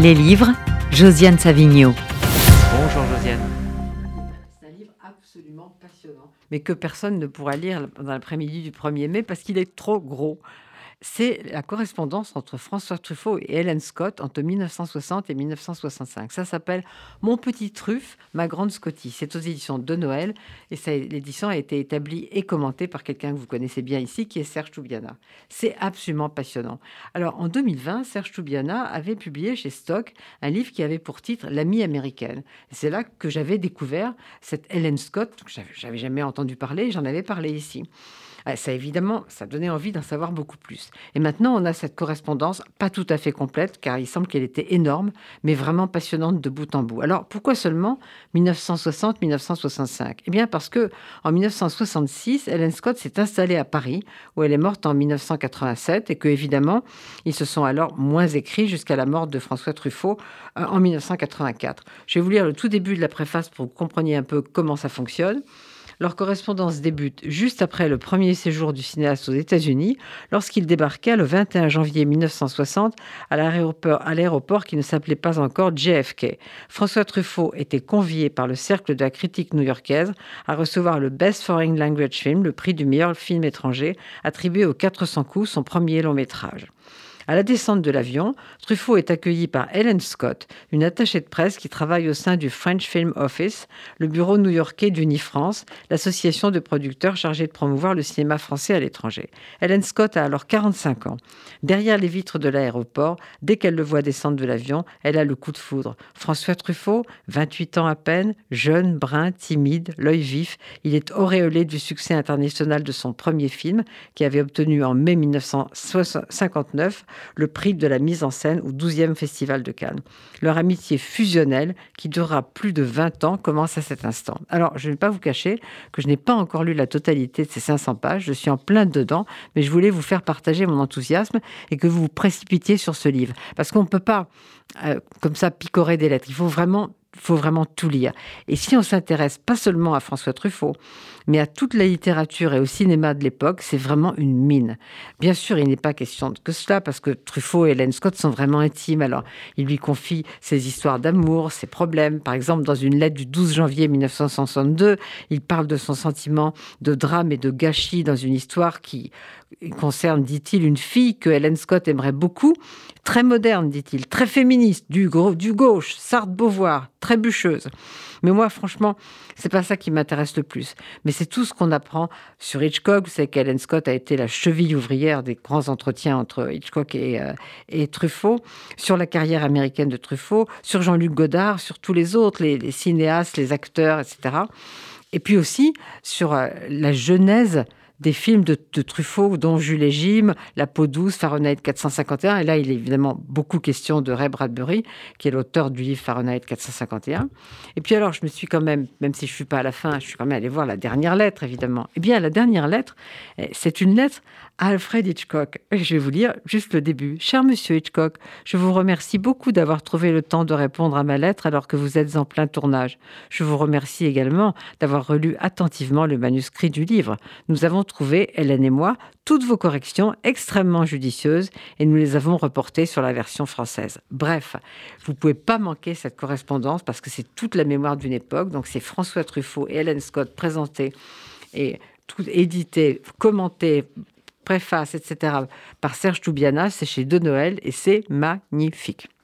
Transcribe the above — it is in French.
Les livres, Josiane Savigno. Bonjour Josiane. C'est un livre absolument passionnant, mais que personne ne pourra lire dans l'après-midi du 1er mai parce qu'il est trop gros c'est la correspondance entre François Truffaut et Helen Scott entre 1960 et 1965. Ça s'appelle Mon petit truffe, ma grande Scotty. C'est aux éditions de Noël et l'édition a été établie et commentée par quelqu'un que vous connaissez bien ici, qui est Serge Toubiana. C'est absolument passionnant. Alors en 2020, Serge Toubiana avait publié chez Stock un livre qui avait pour titre L'amie américaine. C'est là que j'avais découvert cette Helen Scott, que j'avais jamais entendu parler, j'en avais parlé ici. Ah, ça évidemment, ça donnait envie d'en savoir beaucoup plus. Et maintenant, on a cette correspondance, pas tout à fait complète, car il semble qu'elle était énorme, mais vraiment passionnante de bout en bout. Alors, pourquoi seulement 1960-1965 Eh bien, parce que en 1966, Helen Scott s'est installée à Paris, où elle est morte en 1987, et que évidemment, ils se sont alors moins écrits jusqu'à la mort de François Truffaut euh, en 1984. Je vais vous lire le tout début de la préface pour que vous compreniez un peu comment ça fonctionne. Leur correspondance débute juste après le premier séjour du cinéaste aux États-Unis, lorsqu'il débarqua le 21 janvier 1960 à l'aéroport qui ne s'appelait pas encore JFK. François Truffaut était convié par le Cercle de la critique new-yorkaise à recevoir le Best Foreign Language Film, le prix du meilleur film étranger, attribué aux 400 coups, son premier long métrage. À la descente de l'avion, Truffaut est accueilli par Helen Scott, une attachée de presse qui travaille au sein du French Film Office, le bureau new-yorkais d'Unifrance, l'association de producteurs chargée de promouvoir le cinéma français à l'étranger. Helen Scott a alors 45 ans. Derrière les vitres de l'aéroport, dès qu'elle le voit descendre de l'avion, elle a le coup de foudre. François Truffaut, 28 ans à peine, jeune, brun, timide, l'œil vif, il est auréolé du succès international de son premier film, qui avait obtenu en mai 1959 le prix de la mise en scène au 12e Festival de Cannes. Leur amitié fusionnelle, qui durera plus de 20 ans, commence à cet instant. Alors, je ne vais pas vous cacher que je n'ai pas encore lu la totalité de ces 500 pages, je suis en plein dedans, mais je voulais vous faire partager mon enthousiasme et que vous vous précipitiez sur ce livre. Parce qu'on ne peut pas, euh, comme ça, picorer des lettres. Il faut vraiment faut vraiment tout lire. Et si on s'intéresse pas seulement à François Truffaut, mais à toute la littérature et au cinéma de l'époque, c'est vraiment une mine. Bien sûr, il n'est pas question que cela, parce que Truffaut et Hélène Scott sont vraiment intimes. Alors, il lui confie ses histoires d'amour, ses problèmes. Par exemple, dans une lettre du 12 janvier 1962, il parle de son sentiment de drame et de gâchis dans une histoire qui concerne, dit-il, une fille que Hélène Scott aimerait beaucoup, très moderne, dit-il, très féministe, du, gauche, Sartre Beauvoir, très bûcheuse. Mais moi, franchement, c'est pas ça qui m'intéresse le plus. Mais c'est tout ce qu'on apprend sur Hitchcock. Vous savez qu'Hélène Scott a été la cheville ouvrière des grands entretiens entre Hitchcock et, euh, et Truffaut, sur la carrière américaine de Truffaut, sur Jean-Luc Godard, sur tous les autres, les, les, cinéastes, les acteurs, etc. Et puis aussi sur euh, la genèse des films de, Truffaut, dont Jules Jim, La peau douce, Fahrenheit 451. Et là, il est évidemment beaucoup question de Ray Bradbury, qui est l'auteur du livre Fahrenheit 451. Et puis alors, je me suis quand même, même si je suis pas à la fin, je suis quand même allé voir la dernière lettre, évidemment. Eh bien, la dernière lettre, eh, c'est une lettre à Alfred Hitchcock. Je vais vous lire juste le début. Cher monsieur Hitchcock, je vous remercie beaucoup d'avoir trouvé le temps de répondre à ma lettre alors que vous êtes en plein tournage. Je vous remercie également d'avoir relu attentivement le manuscrit du livre. Nous avons trouvé, Hélène et moi, toutes vos corrections extrêmement judicieuses et nous les avons reportées sur la version française. Bref, vous pouvez pas manquer cette correspondance parce que c'est toute la mémoire d'une époque. Donc c'est François Truffaut et Hélène Scott présentés et tout édité, commenté, préface, etc., par Serge Toubiana. C'est chez De Noël et c'est magnifique.